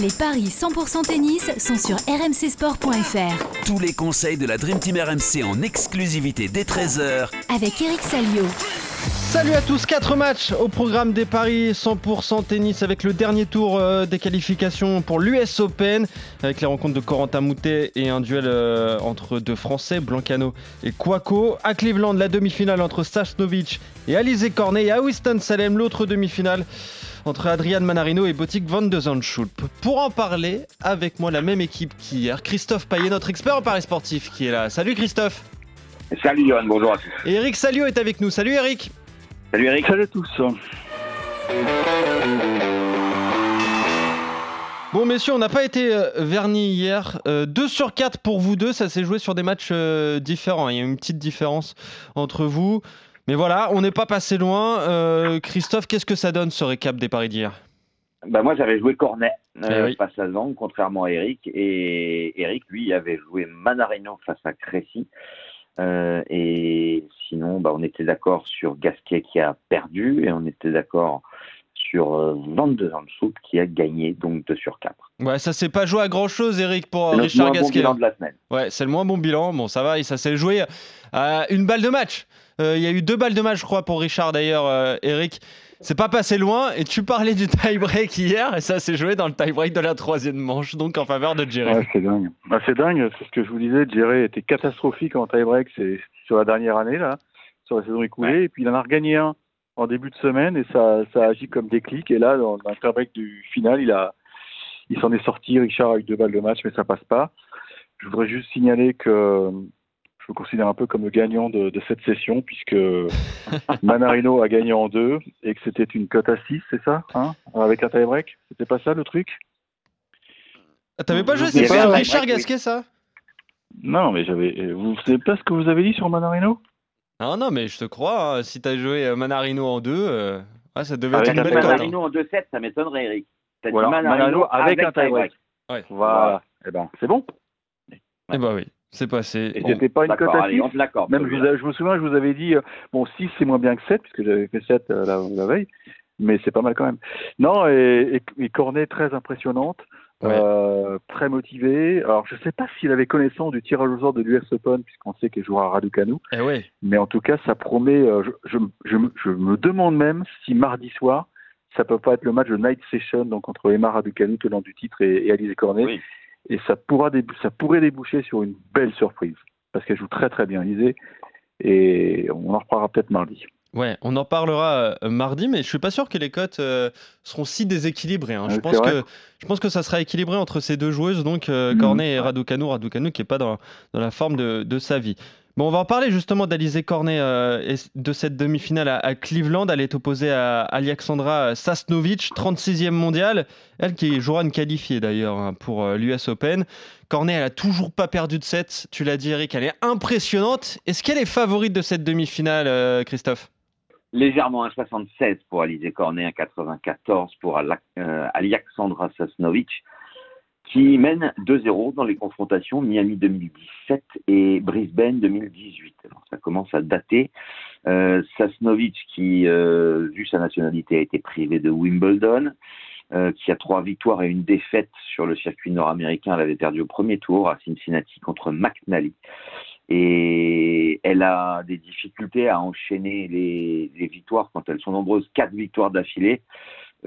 Les paris 100% tennis sont sur rmcsport.fr. Tous les conseils de la Dream Team RMC en exclusivité dès 13h Avec Eric Salio. Salut à tous, 4 matchs au programme des paris 100% tennis avec le dernier tour euh, des qualifications pour l'US Open avec les rencontres de Corentin Moutet et un duel euh, entre deux Français, Blancano et Kwako. À Cleveland, la demi-finale entre Sasnovic et Alizé Cornet et à Winston-Salem, l'autre demi-finale entre Adrian Manarino et Botik van de Zandschulp. Pour en parler, avec moi la même équipe qu'hier, Christophe Payet, notre expert en paris sportif qui est là. Salut Christophe Salut Johan, bonjour à tous. Et Eric Salio est avec nous. Salut Eric Salut Eric. Salut à tous. Bon messieurs, on n'a pas été euh, vernis hier. 2 euh, sur 4 pour vous deux, ça s'est joué sur des matchs euh, différents. Il y a une petite différence entre vous. Mais voilà, on n'est pas passé loin. Christophe, qu'est-ce que ça donne ce récap des paris d'hier? Bah moi j'avais joué Cornet Eh face à Zang, contrairement à Eric. Et Eric, lui, avait joué Manarino face à Crécy. et sinon, bah, on était d'accord sur Gasquet qui a perdu et on était d'accord sur euh, 22 ans de soupe qui a gagné, donc 2 sur 4. Ouais, ça s'est pas joué à grand chose, Eric, pour C'est notre Richard moins bon Gasquet. bilan de la semaine. Ouais, c'est le moins bon bilan. Bon, ça va, et ça s'est joué à une balle de match. Euh, Il y a eu deux balles de match, je crois, pour Richard d'ailleurs, euh, Eric. C'est pas passé loin. Et tu parlais du tie-break hier, et ça s'est joué dans le tie-break de la troisième manche, donc en faveur de Jerry. Ouais, c'est dingue. Bah, c'est dingue, c'est ce que je vous disais. Jerry était catastrophique en tie-break c'est sur la dernière année, là, sur la saison écoulée. Et puis il en a regagné un en début de semaine et ça, ça agit comme déclic. Et là, dans, le tie-break du final, il a, il s'en est sorti. Richard a eu deux balles de match, mais ça passe pas. Je voudrais juste signaler que je me considère un peu comme le gagnant de, de cette session, puisque Manarino a gagné en deux et que c'était une cote à 6, c'est ça hein Avec un tie-break? C'était pas ça le truc? Ah, T'avais pas joué, c'est avait pas un Richard oui. Gasquet, ça? Non, mais j'avais. Vous savez pas ce que vous avez dit sur Manarino? Non, non, mais je te crois. hein, si t'as joué euh, Manarino en deux, euh, ouais, ça devait Avec être une un belle cote. hein. Manarino en 2-7, ça m'étonnerait Eric. T'as dit Voilà, Manarino, Manarino avec un tie-break. Ouais. Voilà. Eh ben, c'est bon. Eh bah oui, c'est passé. Et Bon. c'était pas une cote D'accord, à allez, 6 on te l'accorde. Même, je, je me souviens, je vous avais dit, euh, bon, 6 c'est moins bien que 7, puisque j'avais fait 7 euh, la, la veille, mais c'est pas mal quand même. Non, et, et, et Cornet très impressionnante, Ouais. euh, très motivée. Alors, je sais pas s'il avait connaissance du tirage au sort de l'US Open, puisqu'on sait qu'il jouera à Raducanu, Eh ouais. mais en tout cas, ça promet. euh, je, je, je, me- je me demande même si mardi soir, ça peut pas être le match de Night Session, donc entre Emma Raducanu, tenant du titre, et, et Alizé Cornet. Oui. Et ça, pourra ça pourrait déboucher sur une belle surprise, parce qu'elle joue très très bien, Alizé. Et on en reparlera peut-être mardi. Ouais, on en parlera euh, mardi, mais je suis pas sûr que les cotes euh, seront si déséquilibrées. hein. Je, Ouais, pense vrai. que, je pense que ça sera équilibré entre ces deux joueuses, donc euh, Mhm. Cornet et Raducanu. Raducanu qui est pas dans, dans la forme de, de sa vie. Bon, on va en parler justement d'Alizé Cornet euh, et de cette demi-finale à, à Cleveland. Elle est opposée à Alexandra Sasnovic, 36e mondiale. Elle qui jouera une qualifiée d'ailleurs hein, pour euh, l'US Open. Cornet, elle a toujours pas perdu de set. Tu l'as dit, Eric, elle est impressionnante. Est-ce qu'elle est favorite de cette demi-finale, euh, Christophe? Légèrement 1,76 pour Alizé Cornet, 1,94 pour euh, Alexandra Sasnovic, qui mène 2-0 dans les confrontations Miami 2017 et Brisbane 2018. Alors, ça commence à dater. Euh, Sasnovic, qui, euh, vu sa nationalité, a été privé de Wimbledon, euh, qui a trois victoires et une défaite sur le circuit nord-américain. Elle avait perdu au premier tour à Cincinnati contre McNally. Et elle a des difficultés à enchaîner les, victoires quand elles sont nombreuses. Quatre victoires d'affilée,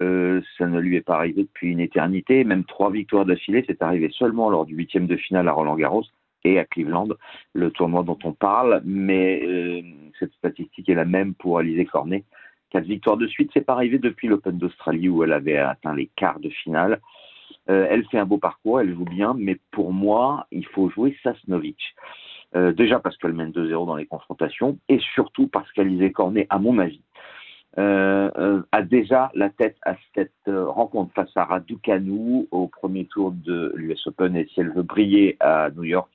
euh, ça ne lui est pas arrivé depuis une éternité. Même trois victoires d'affilée, c'est arrivé seulement lors du huitième de finale à Roland Garros et à Cleveland, le tournoi dont on parle. Mais euh, cette statistique est la même pour Alizé Cornet. Quatre victoires de suite, c'est pas arrivé depuis l'Open d'Australie où elle avait atteint les quarts de finale. Euh, elle fait un beau parcours, elle joue bien, mais pour moi, il faut jouer Sasnovic. Euh, déjà parce qu'elle mène 2-0 dans les confrontations, et surtout parce qu'Alizé Cornet, à mon avis, euh, euh, a déjà la tête à cette rencontre face à Raducanu au premier tour de l'US Open, et si elle veut briller à New York,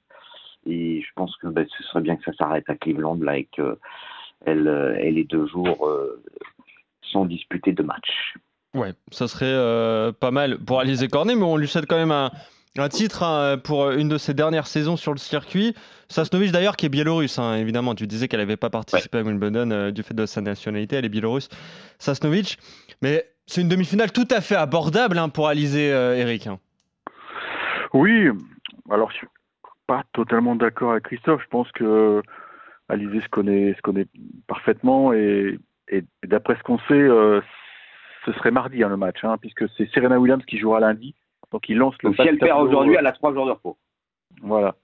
et je pense que ben, ce serait bien que ça s'arrête à Cleveland, là, et qu'elle ait les deux jours sans disputer de match. Ouais, ça serait pas mal pour Alizé Cornet, mais on lui souhaite quand même un, un titre hein, pour une de ses dernières saisons sur le circuit. Sasnovic d'ailleurs qui est biélorusse, hein, évidemment. Tu disais qu'elle n'avait pas participé à Wimbledon euh, du fait de sa nationalité, elle est biélorusse. Sasnovic, mais c'est une demi-finale tout à fait abordable hein, pour Alizé, euh, Eric. Oui, alors je suis pas totalement d'accord avec Christophe. Je pense que Alizé se connaît, se connaît parfaitement et, et d'après ce qu'on sait, euh, ce serait mardi le match, puisque c'est Serena Williams qui jouera lundi. Donc il lance le Donc si elle perd aujourd'hui, elle a trois jours de repos. Voilà.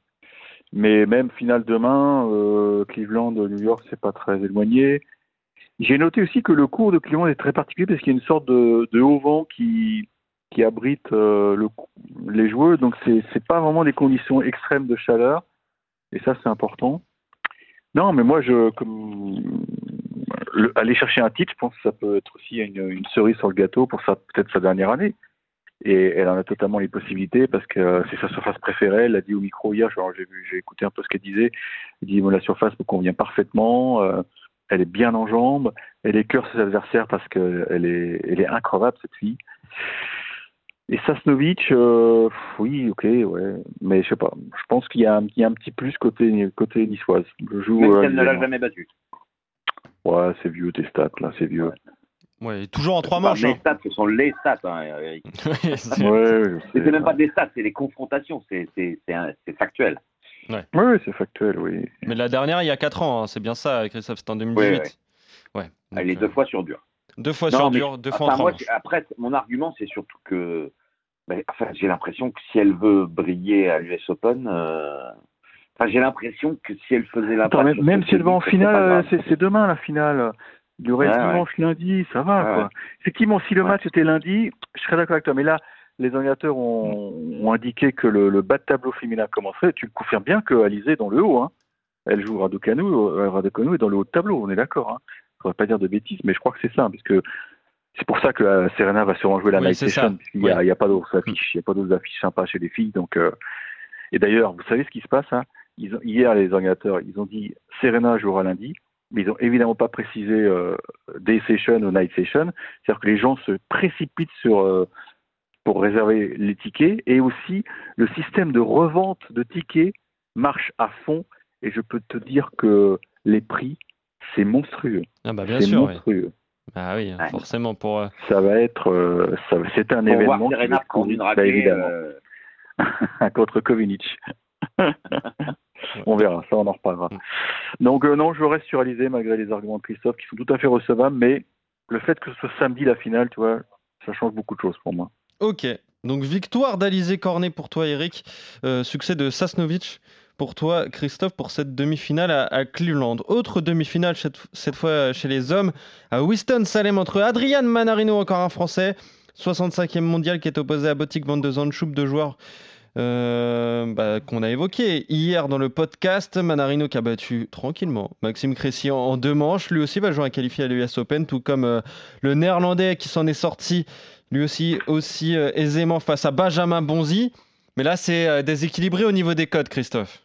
Mais même finale demain, euh, Cleveland, New York, c'est pas très éloigné. J'ai noté aussi que le cours de Cleveland est très particulier parce qu'il y a une sorte de, de haut vent qui, qui abrite euh, le, les joueurs, donc c'est c'est pas vraiment des conditions extrêmes de chaleur, et ça c'est important. Non, mais moi je comme le- aller chercher un titre, je pense que ça peut être aussi une, une cerise sur le gâteau pour peut-être sa dernière année. Et elle en a totalement les possibilités parce que euh, c'est sa surface préférée. Elle l'a dit au micro hier. J'ai écouté un peu ce qu'elle disait. Elle dit bon, la surface me convient parfaitement. euh, elle est bien en jambes. Elle écœure ses adversaires parce qu'elle est, elle est increvable cette fille. Et Sasnovic, euh, oui, ok, ouais, mais je sais pas. Je pense qu'il y, a un- il y a un petit plus côté côté niçoise. Le Même si elle ne l'a jamais battu. Ouais, c'est vieux tes stats là, c'est vieux. Ouais, toujours en trois manches. les hein. stats, ce sont les stats, hein, Eric. Ouais, c'est- Ouais, même pas des stats, c'est des confrontations, c'est factuel. Oui, oui, c'est factuel, oui. Mais la dernière, il y a 4 ans, hein, c'est bien ça, Christophe, c'était en 2018. Ouais. Elle est deux euh, fois sur dur. deux fois Non, sur mais- dur, deux fois en Enfin, moi, après, mon argument, c'est surtout que ben, enfin, j'ai l'impression que si elle veut briller à l'US Open, euh, enfin, j'ai l'impression que si elle faisait la Attends, même, même si elle va en finale, c'est demain la finale. Il y aurait Ouais, dimanche, lundi, ça va. Ouais, quoi. ouais. Effectivement, si le Ouais. match était lundi, je serais d'accord avec toi. Mais là, les organisateurs ont, ont indiqué que le, le bas de tableau féminin commencerait. Tu le confirmes bien que Alizé est dans le haut. Hein. Elle joue Raducanu, euh, Raducanu est dans le haut de tableau, on est d'accord. Hein. Je ne pas dire de bêtises, mais je crois que c'est ça. Parce que c'est pour ça que euh, Serena va sûrement jouer la Oui, Night. Session. puisqu'il n'y a, pas d'autres affiches. Il n'y a pas d'autres affiches sympas chez les filles. Donc, euh, Et d'ailleurs, vous savez ce qui se passe hein ils ont, Hier, les organisateurs, ils ont dit Serena jouera lundi mais ils n'ont évidemment pas précisé euh, day session ou night session. C'est-à-dire que les gens se précipitent sur euh, pour réserver les tickets et aussi le système de revente de tickets marche à fond et je peux te dire que les prix c'est monstrueux. Ah bah bien C'est sûr, oui. monstrueux. Ah oui, Ouais. forcément pour. euh, Ça va être euh, ça, c'est un Pour voir événement qui Serena va prendre une bah, raclée, évidemment euh, contre Kovinic. on verra, ça on en reparlera. Donc euh, non, je reste sur Alizé malgré les arguments de Christophe qui sont tout à fait recevables, mais le fait que ce soit samedi la finale, tu vois, ça change beaucoup de choses pour moi. Ok, donc victoire d'Alizé Cornet pour toi, Eric. Euh, succès de Sasnovic pour toi, Christophe, pour cette demi-finale à, à Cleveland. Autre demi-finale, cette, cette fois chez les hommes, à Winston-Salem entre Adrian Manarino, encore un Français, 65e mondial, qui est opposé à Botic Van de Zandschoup, deux joueurs euh, bah, qu'on a évoqués hier dans le podcast. Manarino qui a battu tranquillement Maxime Cressy en, deux manches. Lui aussi va jouer un qualifié à l'US Open, tout comme euh, le néerlandais qui s'en est sorti lui aussi, aussi euh, aisément face à Benjamin Bonzi. Mais là, c'est déséquilibré au niveau des codes, Christophe.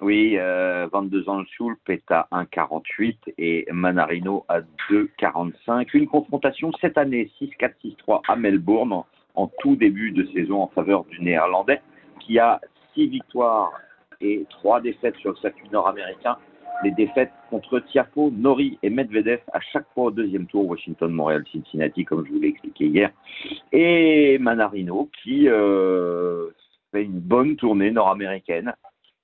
Oui, euh, 22 ans, Schulp est à 1,48 et Manarino à 2,45. Une confrontation cette année 6-4-6-3 à Melbourne en tout début de saison en faveur du Néerlandais qui a 6 victoires et 3 défaites sur le circuit nord-américain. Les défaites contre Tiafoe, Nori et Medvedev à chaque fois au deuxième tour, Washington, Montréal, Cincinnati, comme je vous l'ai expliqué hier. Et Manarino qui euh, fait une bonne tournée nord-américaine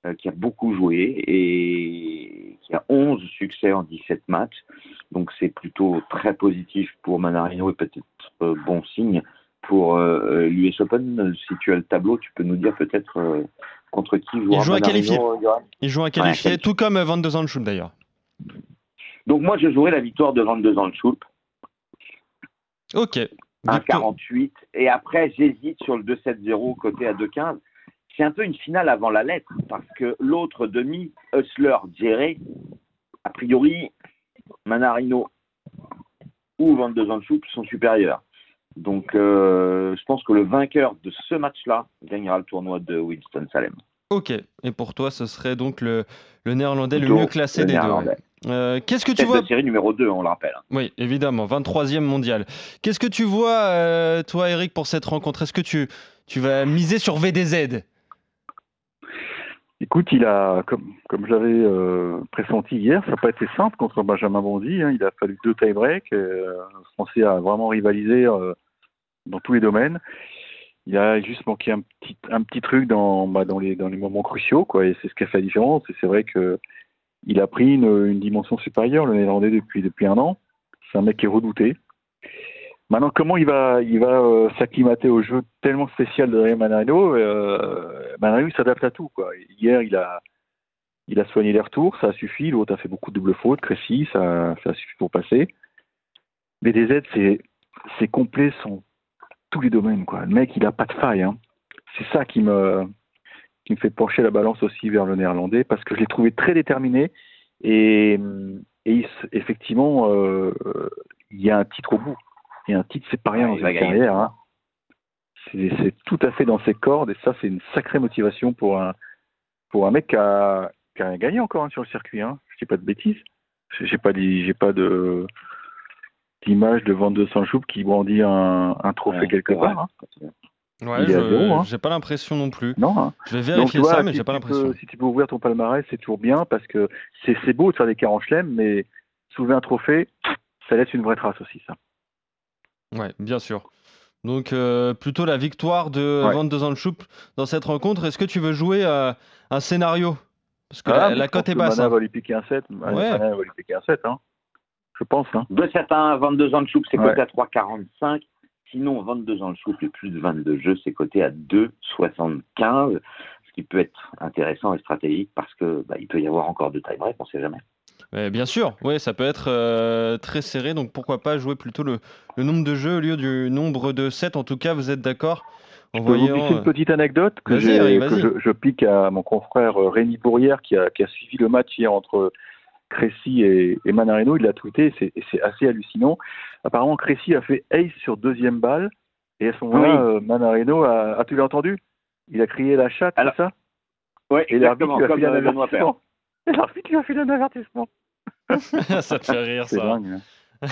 euh, qui a beaucoup joué et qui a 11 succès en 17 matchs. Donc c'est plutôt très positif pour Manarino et peut-être euh, bon signe pour euh, l'US Open. Si tu as le tableau, tu peux nous dire peut-être euh, contre qui jouera Il joue à qualifier. Johan? Il joue un qualifié, qualifié. tout comme euh, Van de Zandschulp d'ailleurs. Donc moi, je jouerai la victoire de 22 ans de Schulp, Ok. à Victor- 48. Et après, j'hésite sur le 2-7-0 côté à 2-15. C'est un peu une finale avant la lettre, parce que l'autre demi, Hustler, Djeré, a priori, Manarino ou Van de Zandschulp sont supérieurs. Donc, euh, je pense que le vainqueur de ce match-là gagnera le tournoi de Winston-Salem. Ok. Et pour toi, ce serait donc le, le néerlandais le mieux classé le des deux. Euh, Qu'est-ce que tu vois de série numéro 2, on le rappelle. Oui, évidemment, 23e mondial. Qu'est-ce que tu vois, euh, toi, Eric, pour cette rencontre? Est-ce que tu, tu vas miser sur VDZ Écoute, il a, comme, comme je l'avais euh, pressenti hier, ça n'a pas été simple contre Benjamin Bonzi. hein. il a fallu deux tie-breaks. euh, le Français a vraiment rivalisé euh, dans tous les domaines. Il a juste manqué un petit, un petit truc dans, bah, dans, les, dans les moments cruciaux, quoi, et c'est ce qui a fait la différence. C'est vrai que il a pris une, une dimension supérieure, le Néerlandais, depuis, depuis un an. C'est un mec qui est redouté. Maintenant, comment il va, il va euh, s'acclimater au jeu tellement spécial de Ryan Manarino euh, Manarino, s'adapte à tout. Hier, il a, soigné les retours, ça a suffi. L'autre a fait beaucoup de doubles fautes, Crécy, ça, a suffi pour passer. Mais DZ, c'est, c'est complet sur tous les domaines. Quoi. Le mec, il a pas de faille. Hein. C'est ça qui me, fait pencher la balance aussi vers le néerlandais, parce que je l'ai trouvé très déterminé. Et, effectivement, euh, il y a un titre au bout. Et un titre, c'est pas rien Ouais, dans une carrière. Hein. C'est, c'est tout à fait dans ses cordes, et ça, c'est une sacrée motivation pour un, pour un mec qui a, qui a gagné encore hein, sur le circuit. Hein. Je dis pas de bêtises. J'ai j'ai pas dit, j'ai pas de d'image de Van de Sanchoup qui brandit un, un trophée Ouais, quelque part. hein. Ouais, hein. j'ai pas l'impression non plus. Non. Hein. Je vais Donc, vérifier tu vois, ça, mais si j'ai pas l'impression. peux- Si tu peux ouvrir ton palmarès, c'est toujours bien parce que c'est c'est beau de faire des 40 chelems, mais soulever un trophée, ça laisse une vraie trace aussi, ça. Ouais, bien sûr. Donc euh, plutôt la victoire de Ouais. Van de Zandschulp dans cette rencontre. Est-ce que tu veux jouer euh, un scénario? Parce que Ah, la, la je cote pense est basse. Mana hein. va lui piquer un 7. Mana Ouais. va lui piquer un 7, hein. Je pense, hein. 2-7 1, 22 ans de choupe, c'est Ouais. coté à 3,45. Sinon, 22 ans de choupe et plus de 22 jeux, c'est coté à 2,75. Ce qui peut être intéressant et stratégique parce que bah, il peut y avoir encore de tie-break, on sait jamais. Ouais, bien sûr, ouais, ça peut être euh, très serré. Donc pourquoi pas jouer plutôt le, le nombre de jeux au lieu du nombre de 7. En tout cas, vous êtes d'accord en Je peux vous glisser euh, une petite anecdote que, je, je pique à mon confrère euh, Rémi Bourrière qui a, qui a suivi le match hier entre Crécy et, et Manarino. Il l'a tweeté et c'est- et c'est assez hallucinant. Apparemment, Crécy a fait ace sur deuxième balle et à ce moment-là, Oui. euh, Manarino a, a-tu l'as entendu? Il a crié la chatte, Alors, c'est ça? Ouais, Et l'arbitre lui a filé un euh, avertissement. Et l'arbitre lui a filé un avertissement. Ça te fait rire ça. dingue. hein.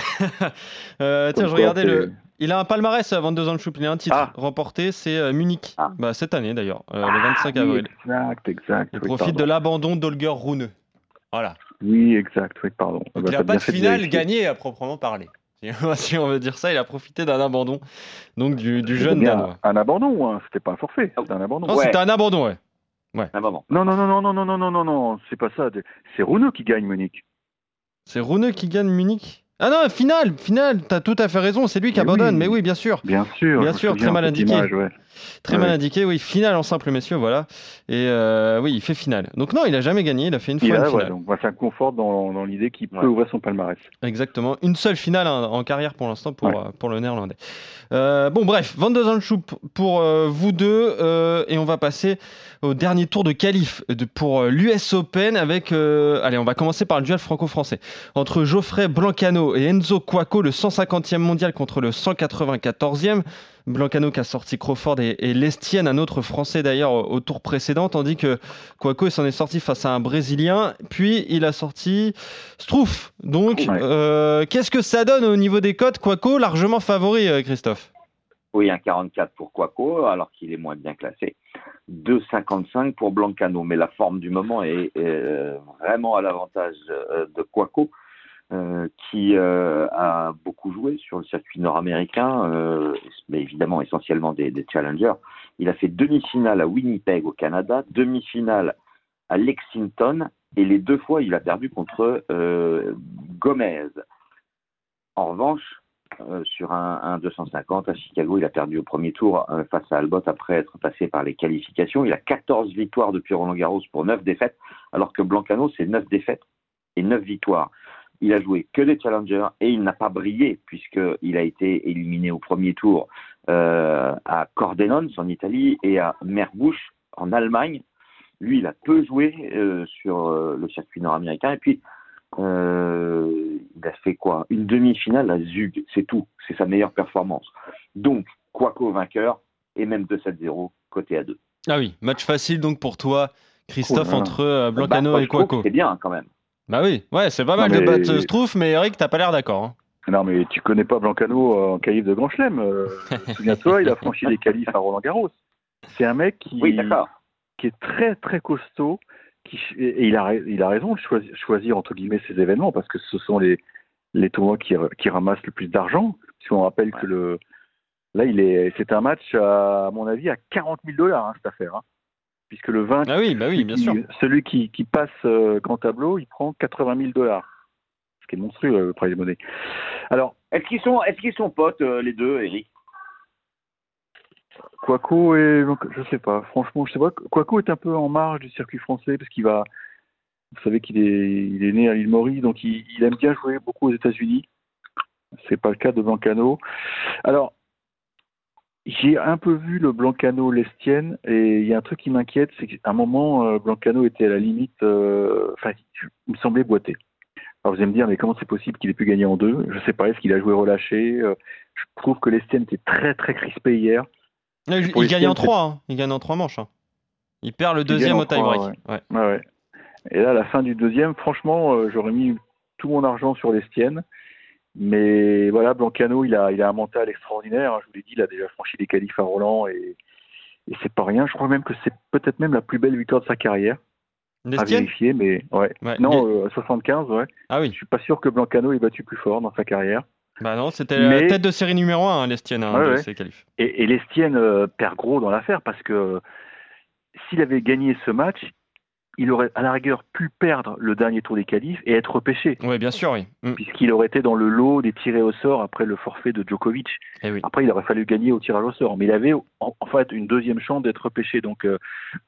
Euh, tiens, je regardais le. Il a un palmarès à 22 ans de. Il a un titre Ah. remporté, c'est euh, Munich. Ah. Bah, cette année d'ailleurs, euh, le 25 Ah, oui, avril. Exact, exact. Il oui, profite pardon. de l'abandon d'Olger Rune. Voilà. Oui, exact, oui, pardon. Donc, Bah, il n'a pas de finale gagnée à proprement parler. Si on veut dire ça, il a profité d'un abandon donc du, jeune danois. Un abandon, hein. c'était pas un forfait, c'était un abandon. Non, Ouais. c'était un abandon, ouais. Un moment. Non, non, non, non, non, non, non, non, non, non, c'est pas ça. C'est Rouneux qui gagne, Monique. C'est Rune qui gagne Munich. Ah non, finale, finale, t'as tout à fait raison, c'est lui qui abandonne, oui. mais oui, bien sûr. Bien sûr. Bien sûr, très mal indiqué. image, ouais. Très Ouais. mal indiqué, oui, finale en simple messieurs, voilà. Et euh, oui, il fait finale. Donc non, il a jamais gagné, il a fait une fois a, une ouais, finale. donc, bah, ça conforte dans, dans l'idée qu'il Ouais. peut ouvrir son palmarès. Exactement, une seule finale en, en carrière pour l'instant pour, Ouais. euh, pour le néerlandais. Euh, bon, bref, 22 ans de choupe pour vous deux, et on va passer au dernier tour de qualif de, pour l'US Open avec. allez, on va commencer par le duel franco-français entre Geoffrey Blancano et Enzo Quaco, le 150e mondial contre le 194e. Blancano qui a sorti Crawford et, et Lestienne, un autre Français d'ailleurs au, au tour précédent, tandis que Quaco s'en est sorti face à un Brésilien, puis il a sorti Struff. Donc, Ouais. euh, qu'est-ce que ça donne au niveau des cotes? Quaco largement favori, euh, Christophe Oui, un 44 pour Quaco, alors qu'il est moins bien classé. 2,55 pour Blancano, mais la forme du moment est euh, vraiment à l'avantage de Quaco, euh, qui euh, a beaucoup joué sur le circuit nord-américain, euh, mais évidemment essentiellement des, challengers. Il a fait demi-finale à Winnipeg au Canada, demi-finale à Lexington, et les deux fois il a perdu contre Gomez. En revanche, sur un, un 250 à Chicago. Il a perdu au premier tour face à Albot après être passé par les qualifications. Il a 14 victoires depuis Roland Garros pour 9 défaites, alors que Blancano, c'est 9 défaites et 9 victoires. Il a joué que des challengers et il n'a pas brillé puisqu'il a été éliminé au premier tour euh, à Cordenons en Italie et à Merbouche en Allemagne. Lui, il a peu joué euh, sur euh, le circuit nord-américain et puis il a fait quoi? Une demi-finale à Zug, c'est tout. C'est sa meilleure performance. Donc, Quaco vainqueur et même 2-7-0 côté à 2. Ah oui, match facile donc pour toi, Christophe, Oh entre Blancano Bah, et Quaco. C'est bien quand même. Bah oui, ouais, c'est pas Non, mal de battre euh, Struff, mais Eric, t'as pas l'air d'accord. hein. Non, mais tu connais pas Blancano euh, en qualif de Grand Chelem. Euh, Souviens-toi, il a franchi les qualifs à Roland Garros. C'est un mec qui, Oui, qui est très très costaud. Qui, et il a, il a raison de choisir, choisir entre guillemets ces événements parce que ce sont les, les tournois qui, qui ramassent le plus d'argent. Si on rappelle que le, Là, il est, c'est un match, à, mon avis, à 40 000 dollars, hein, cette affaire. hein. Puisque le 20, Ah oui, bah oui, bien qui- sûr. celui qui, qui passe euh, grand tableau, il prend 80 000 dollars. Ce qui est monstrueux, euh, le prize money. Alors, Est-ce qu'ils sont, est-ce qu'ils sont potes euh, les deux, Eric? Quaco est, je sais pas, franchement, je sais pas. Quaco est un peu en marge du circuit français parce qu'il va, vous savez qu'il est, il est né à l'île Maurice, donc il, il aime bien jouer beaucoup aux États-Unis. C'est pas le cas de Blancano. Alors, j'ai un peu vu le Blancano Lestienne et il y a un truc qui m'inquiète, c'est qu'à un moment, euh, Blancano était à la limite, euh, enfin, il me semblait boiter. Alors vous allez me dire, mais comment c'est possible qu'il ait pu gagner en deux? Je sais pas, est-ce qu'il a joué relâché? Euh, Je trouve que Lestienne était très très crispé hier. Il, gagne en 3. hein. Il gagne en 3 manches. hein. Il perd le deuxième au trois, tie-break. Ouais. Ouais, ouais. Et là, à la fin du deuxième, franchement, euh, j'aurais mis tout mon argent sur l'Estienne. Mais voilà, Blancano, il a, il a un mental extraordinaire. hein. Je vous l'ai dit, il a déjà franchi les qualifs à Roland et, et c'est pas rien. Je crois même que c'est peut-être même la plus belle victoire de sa carrière. À Lestienne? vérifier, mais ouais. Ouais. Non, euh, 75, ouais. Ah Je oui. suis pas sûr que Blancano ait battu plus fort dans sa carrière. Bah non, c'était Mais- la tête de série numéro 1, l'Estienne, hein, Ouais, de ces qualifs. Et, et l'Estienne euh, perd gros dans l'affaire parce que s'il avait gagné ce match, il aurait à la rigueur pu perdre le dernier tour des qualifs et être repêché. Oui, bien sûr, oui. Mm. puisqu'il aurait été dans le lot des tirés au sort après le forfait de Djokovic. Eh oui. Après, il aurait fallu gagner au tirage au sort, mais il avait en, en fait une deuxième chance d'être repêché. Donc, euh,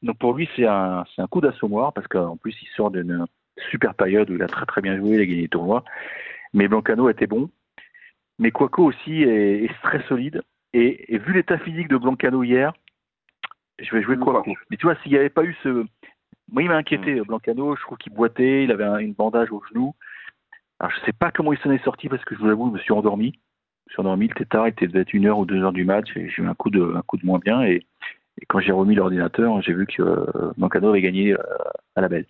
donc pour lui, c'est un, c'est un coup d'assommoir parce qu'en plus, il sort d'une super période où il a très très bien joué, il a gagné les tournois. Mais Blancano était bon. Mais Quaco aussi est, est très solide. Et, et vu l'état physique de Blancano hier, je vais jouer Quaco. Mais tu vois, s'il n'y avait pas eu ce. Moi, il m'a inquiété, Blancano. Je trouve qu'il boitait, il avait un, une bandage au genou. Alors, je sais pas comment il s'en est sorti parce que je vous avoue, je me suis endormi. Je me suis endormi, il était tard, il était peut-être une heure ou deux heures du match et j'ai eu un coup de, un coup de moins bien. Et, et quand j'ai remis l'ordinateur, j'ai vu que euh, Blancano avait gagné euh, à la belle.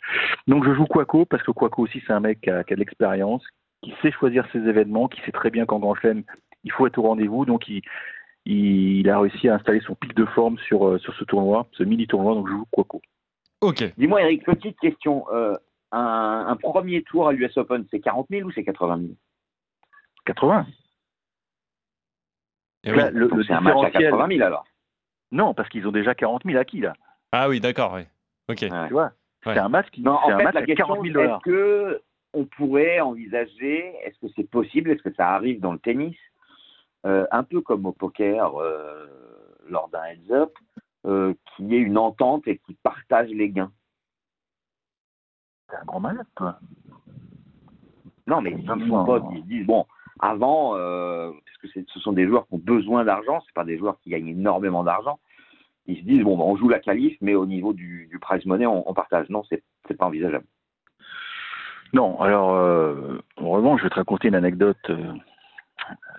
Donc, je joue Quaco parce que Quaco aussi, c'est un mec qui a, qui a de l'expérience, qui sait choisir ses événements, qui sait très bien qu'en Grand Chelem, il faut être au rendez-vous. Donc, il, a réussi à installer son pic de forme sur, euh, sur ce tournoi, ce mini-tournoi. Donc, je joue Quaco. Ok. Dis-moi, Eric, petite question. euh, un, un premier tour à l'US Open, c'est 40 000 ou c'est 80 000 80 Eh oui. Là, le, Donc le C'est un match à différentiel. 80 000 alors. Non, parce qu'ils ont déjà 40 000 acquis, là. Ah oui, d'accord, oui. Ok. Ouais. Tu vois Ouais. C'est un match qui Non, c'est en un fait, match la à question, 40 000 est-ce dollars. que on pourrait envisager, est-ce que c'est possible, est-ce que ça arrive dans le tennis, euh, un peu comme au poker euh, lors d'un heads-up, euh, qu'il y ait une entente et qu'ils partagent les gains C'est un grand malade, toi. Non, mais ils Non. sont potes, ils se disent, bon, avant, euh, parce que ce sont des joueurs qui ont besoin d'argent, c'est pas des joueurs qui gagnent énormément d'argent, ils se disent, bon, bah, on joue la qualif, mais au niveau du, du prize money, on, on partage. Non, c'est c'est pas envisageable. Non, alors, euh, en revanche, je vais te raconter une anecdote euh,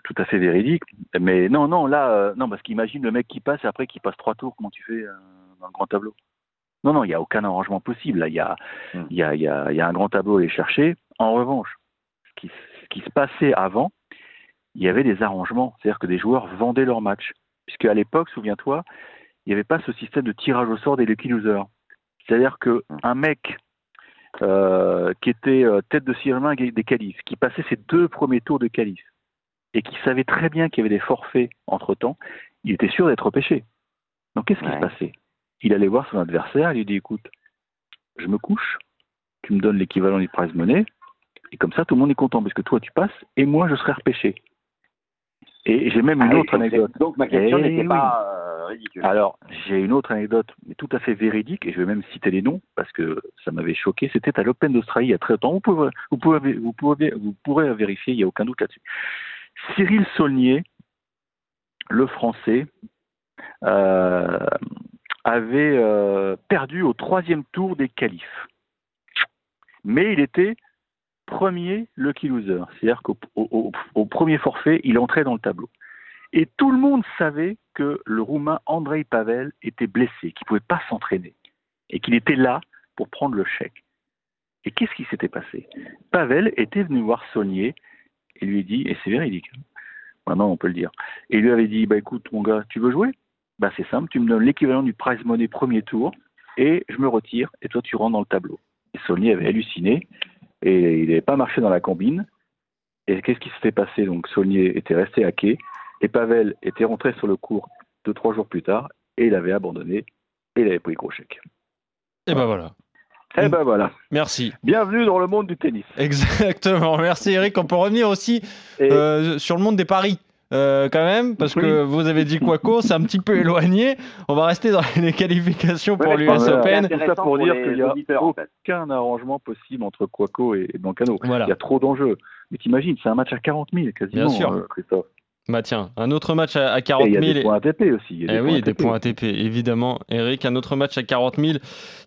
tout à fait véridique. Mais non, non, là, euh, non, parce qu'imagine le mec qui passe et après qui passe trois tours, comment tu fais euh, dans le grand tableau? Non, non, il n'y a aucun arrangement possible. Là, il y a, Hmm. y, a, y, a, y a un grand tableau à aller chercher. En revanche, ce qui, ce qui se passait avant, il y avait des arrangements. C'est-à-dire que des joueurs vendaient leur match. Puisque à l'époque, souviens-toi, il n'y avait pas ce système de tirage au sort des lucky losers. C'est-à-dire qu'un mec euh, qui était euh, tête de Sirmain des qualifs, qui passait ses deux premiers tours de qualif, et qui savait très bien qu'il y avait des forfaits entre-temps, il était sûr d'être repêché. Donc qu'est-ce qui Ouais. se passait? Il allait voir son adversaire, il lui dit écoute, je me couche, tu me donnes l'équivalent du prize money, et comme ça tout le monde est content, parce que toi tu passes, et moi je serai repêché. Et j'ai même une Ah, autre donc, anecdote. Donc ma question Eh n'était oui. pas euh, ridicule. Alors, j'ai une autre anecdote, mais tout à fait véridique, et je vais même citer les noms, parce que ça m'avait choqué. C'était à l'Open d'Australie il y a très longtemps. Vous, pouvez, vous, pouvez, vous, pouvez, vous pourrez vérifier, il n'y a aucun doute là-dessus. Cyril Saulnier, le français, euh, avait euh, perdu au troisième tour des qualifs. Mais il était premier lucky loser, c'est-à-dire qu'au au- au- au premier forfait, il entrait dans le tableau. Et tout le monde savait que le Roumain Andrei Pavel était blessé, qu'il ne pouvait pas s'entraîner, et qu'il était là pour prendre le chèque. Et qu'est-ce qui s'était passé? Pavel était venu voir Saulnier et lui dit, et c'est véridique, hein, maintenant on peut le dire, et lui avait dit, bah écoute mon gars, tu veux jouer? Bah c'est simple, tu me donnes l'équivalent du prize money premier tour, et je me retire, et toi tu rentres dans le tableau. Et Saulnier avait halluciné, et il n'avait pas marché dans la combine, et qu'est-ce qui s'était passé Donc Saulnier était resté hacké, Et Pavel était rentré sur le cours deux, trois jours plus tard et il avait abandonné et il avait pris gros chèque. Et ben voilà. Eh ben voilà. Merci. Bienvenue dans le monde du tennis. Exactement. Merci Eric. On peut revenir aussi Et euh, sur le monde des paris. euh, quand même, parce Oui. que vous avez dit Quaco, c'est un petit peu éloigné. On va rester dans les qualifications pour Ouais, l'US. Open. C'est Tout ça intéressant pour dire qu'il y a auditeurs, en fait. aucun arrangement possible entre Quaco et, et Blancano. Voilà. Il y a trop d'enjeux. Mais t'imagines, c'est un match à 40 000 quasiment, Bien sûr. euh, Christophe. Bah tiens, un autre match à, à Et 40 il y 000. a des points ATP aussi. il y a Eh oui, des ATP. points ATP, évidemment. Eric, un autre match à 40 000.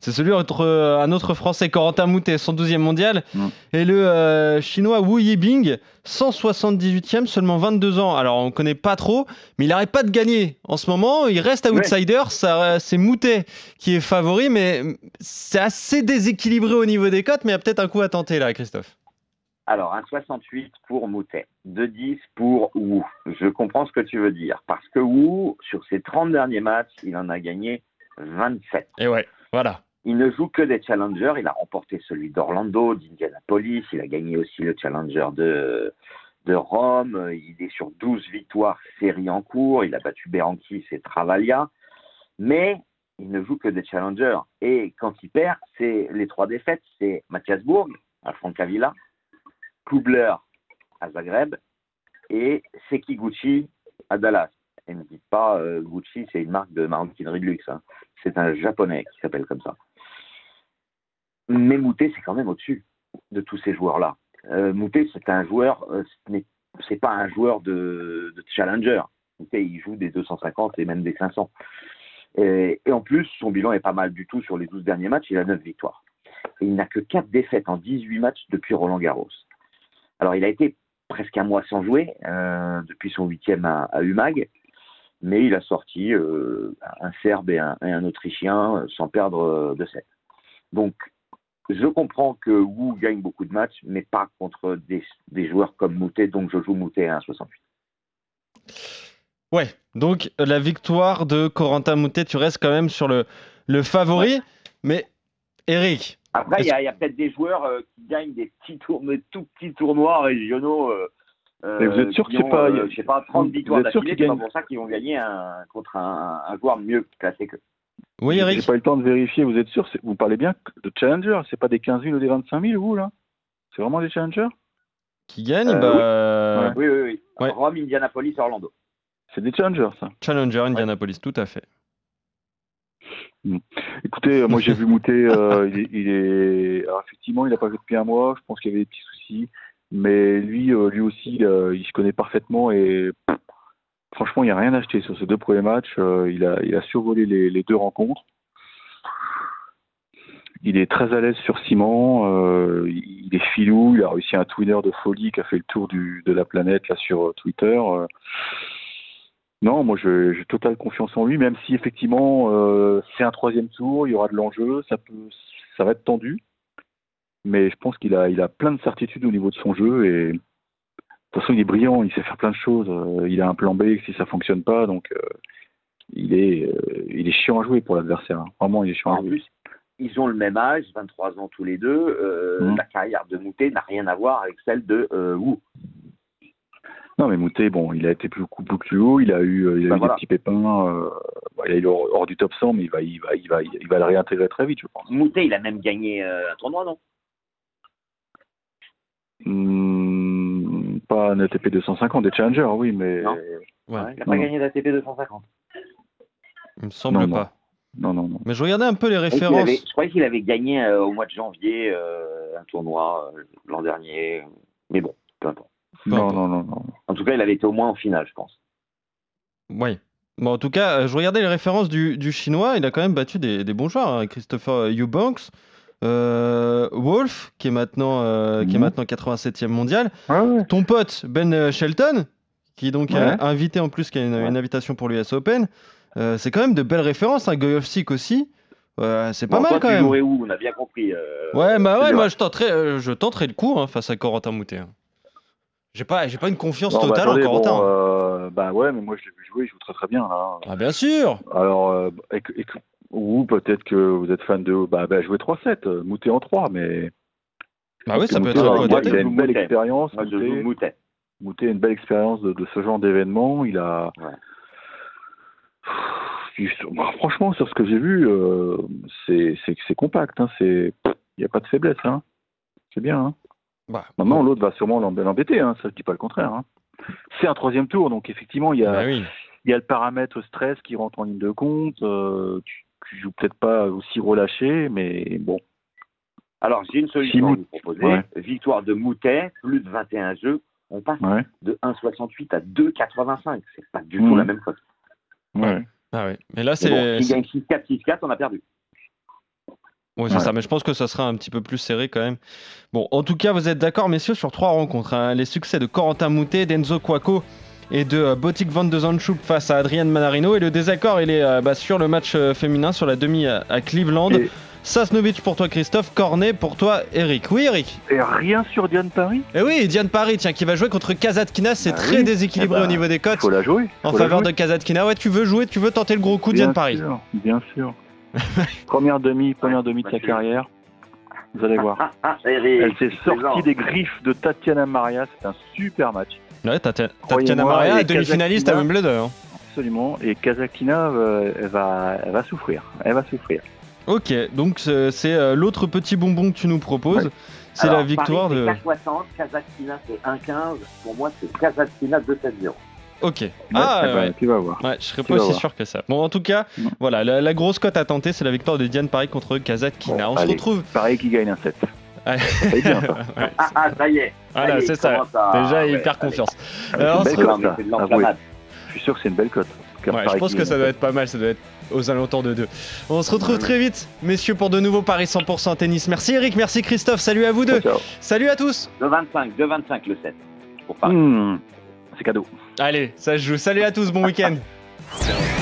C'est celui entre euh, un autre Français, Corentin Moutet, 112e mondial, Mm. et le euh, Chinois Wu Yibing, 178e, seulement 22 ans. Alors, on ne connaît pas trop, mais il n'arrête pas de gagner. En ce moment, il reste outsider. C'est Moutet qui est favori, mais c'est assez déséquilibré au niveau des cotes, mais il y a peut-être un coup à tenter là, Christophe. Alors, un 68 pour Moutet, 2-10 pour Wu. Je comprends ce que tu veux dire. Parce que Wu, sur ses 30 derniers matchs, il en a gagné 27. Et ouais, voilà. Il ne joue que des challengers. Il a remporté celui d'Orlando, d'Indianapolis. Il a gagné aussi le challenger de, de Rome. Il est sur 12 victoires série en cours. Il a battu Berankis et Travaglia. Mais il ne joue que des challengers. Et quand il perd, c'est les trois défaites. C'est Mathias Bourg à Francavilla, Kubler à Zagreb et Sekiguchi à Dallas. Et ne dites pas, euh, Gucci, c'est une marque de maroquinerie de luxe. hein. C'est un japonais qui s'appelle comme ça. Mais Moutet, c'est quand même au-dessus de tous ces joueurs-là. Euh, Moutet, c'est un joueur, euh, ce n'est- c'est pas un joueur de, de challenger. Moutet, il joue des 250 et même des 500. Et, et en plus, son bilan est pas mal du tout sur les 12 derniers matchs. Il a 9 victoires. Et il n'a que 4 défaites en 18 matchs depuis Roland Garros. Alors, il a été presque un mois sans jouer euh, depuis son huitième à, à UMAG, mais il a sorti euh, un Serbe et un, et un Autrichien euh, sans perdre de 7. Donc, je comprends que Wu gagne beaucoup de matchs, mais pas contre des, des joueurs comme Moutet, donc je joue Moutet à 1,68. Ouais, donc la victoire de Corentin Moutet, tu restes quand même sur le, le favori. Mais Eric, Après, il y a, peut-être des joueurs euh, qui gagnent des petits tours, mais tout petits tournois régionaux. euh, Mais vous êtes sûr que c'est pas- euh, je sais pas, 30 vous victoires êtes sûr d'affilée, qu'ils c'est pas gagnent- pour ça qu'ils vont gagner un, contre un, un joueur mieux classé que. oui J'ai Eric, pas eu le temps de vérifier, vous êtes sûr Vous parlez bien de challenger, c'est pas des 15 000 ou des 25 000, vous, là? C'est vraiment des challengers? Qui gagne, Euh, bah, oui. euh, Oui, oui, oui. Ouais. Rome, Indianapolis, Orlando. C'est des challengers, ça. Challenger Indianapolis, tout à fait. Écoutez, euh, moi j'ai vu Moutet, euh, il, est, il est- Alors, effectivement, il n'a pas joué depuis un mois, je pense qu'il y avait des petits soucis, mais lui, euh, lui aussi, euh, il se connaît parfaitement et pff, franchement, il n'y a rien à acheter sur ces deux premiers matchs. il, a, il a survolé les, les deux rencontres. Il est très à l'aise sur ciment, il est filou, il a réussi un twinner de folie qui a fait le tour du, de la planète là sur Twitter. Non, moi j'ai totale confiance en lui, même si effectivement euh, c'est un troisième tour, il y aura de l'enjeu, ça peut, ça va être tendu, mais je pense qu'il a, il a plein de certitudes au niveau de son jeu et de toute façon il est brillant, il sait faire plein de choses, euh, il a un plan B si ça fonctionne pas, donc euh, il est, euh, il est chiant à jouer pour l'adversaire, hein. vraiment il est chiant à En jouer. plus, ils ont le même âge, 23 ans tous les deux. Mhm. La carrière de Moutet n'a rien à voir avec celle de Wu. Non, mais Moutet, bon, il a été beaucoup plus haut, il a eu, euh, il a Ben eu voilà. des petits pépins, euh, il a eu hors, hors du top 100, mais il va, il va, il va, il va le réintégrer très vite, je pense. Moutet, il a même gagné euh, un tournoi, non? Hmm, pas un ATP 250, des challengers, oui, mais Non. Ouais, Il n'a pas non. gagné d'ATP 250. il me semble Non, pas. non, non, non. Mais je regardais un peu les références. avait- Je croyais qu'il avait gagné euh, au mois de janvier euh, un tournoi euh, l'an dernier. Mais bon, peu importe. Non, non, non, non. En tout cas, il avait été au moins en finale, je pense. Oui. Bon, en tout cas, euh, je regardais les références du, du chinois. Il a quand même battu des, des bons joueurs. hein. Christopher Eubanks, euh, Wolf, qui est maintenant, euh, qui est Mhm. maintenant 87e mondial. Ouais, ouais. Ton pote Ben euh, Shelton, qui est donc Ouais. euh, invité en plus, qui a une, invitation pour l'US Open. Euh, c'est quand même de belles références. Hein. Goyovsik aussi. Euh, c'est pas Bon, mal toi, quand tu même. où? On a bien compris. euh, Ouais, bah ouais, moi je tenterai, euh, je tenterai le coup hein, face à Corentin Moutet. hein. J'ai pas, j'ai pas une confiance Non, bah, totale attendez, en Corentin. bon, euh, bah ouais, mais moi je l'ai vu jouer, il joue très très bien là. Ah bien sûr. Alors, euh, et et ou peut-être que vous êtes fan de, bah, bah jouer 3-7, euh, Moutet en 3, mais Bah oui, ça peut être un il a- une belle Moutet. expérience. Moi, Moutet. Moutet. Moutet a une belle expérience de, de ce genre d'événement. Il a. Ouais. Pff, bah, franchement, sur ce que j'ai vu, euh, c'est compact. Hein, c'est- Il n'y a pas de faiblesse. Hein. C'est bien. Hein. Bah, Maintenant, l'autre va sûrement l'emb- l'embêter. Hein, ça, je dis pas le contraire. Hein. C'est un troisième tour, donc effectivement, il y a, bah oui. il y a le paramètre stress qui rentre en ligne de compte. euh, tu, tu joues peut-être pas aussi relâché, mais bon. Alors, j'ai une solution à vous proposer. Ouais. Victoire de Moutet, plus de 21 jeux. On passe Ouais. de 1,68 à 2,85. C'est pas du tout la même chose. ouais. Ah ouais. Mais là, c'est. bon, c'est- gagne 6-4, 6-4, on a perdu. Oui, c'est Ouais. ça, mais je pense que ça sera un petit peu plus serré quand même. Bon, en tout cas, vous êtes d'accord, messieurs, sur trois rencontres. hein. Les succès de Corentin Moutet, d'Enzo Quaco et de euh, Botic Van de Zandschuk face à Adrian Manarino. Et le désaccord, il est euh, bah, sur le match euh, féminin, sur la demi à, à Cleveland. Et- Sasnovic pour toi, Christophe. Cornet pour toi, Eric. Oui, Eric Et rien sur Diane Paris? Eh oui, Diane Paris, tiens, qui va jouer contre Kazatkina. C'est Bah très oui. déséquilibré Eh au bah, niveau des Il cotes. faut la jouer. En la faveur jouer. de Kazatkina. Ouais, tu veux jouer, tu veux tenter le gros coup, Bien Diane Paris. sûr, Bien sûr. première demi, première demi de sa carrière. Vous allez voir. Ah, ah, Eric, Elle s'est sortie des griffes de Tatiana Maria. C'est un super match. Ouais, Tatiana Maria, et demi-finaliste à Wimbledon. hein. Absolument. Et Kazakina, euh, elle, va, elle va souffrir. Elle va souffrir. Ok, donc c'est euh, l'autre petit bonbon que tu nous proposes. Ouais. C'est la victoire Paris, de. c'est 4,60, Kazakhstina c'est 1,15. Pour moi, c'est Kazakhstina 2,70. Ok. Ouais, Ah, ouais. Tu vas voir. Ouais, je serais Tu pas aussi voir. sûr que ça. Bon, en tout cas, Non. voilà, la, la grosse cote à tenter, c'est la victoire de Diane Paris contre Kazatkina. Bon, On se retrouve. Pareil qui gagne un 7. Ouais. Ça fait bien, ça. Ouais, Ah, ah, ça y est. Voilà, c'est ça. à- Déjà, perd allez. confiance. Alors, belle se cote, l'enflammade. Je suis sûr que c'est une belle cote. Ouais, je pense que ça doit être pas mal, ça doit être aux alentours de 2. On se retrouve très vite, messieurs, pour de nouveaux paris 100% tennis. Merci Eric, merci Christophe, salut à vous deux. Ciao. Salut à tous. 2,25, 2,25 le 7. Pour Paris. Mmh, c'est cadeau. Allez, ça se joue. Salut à tous, bon week-end.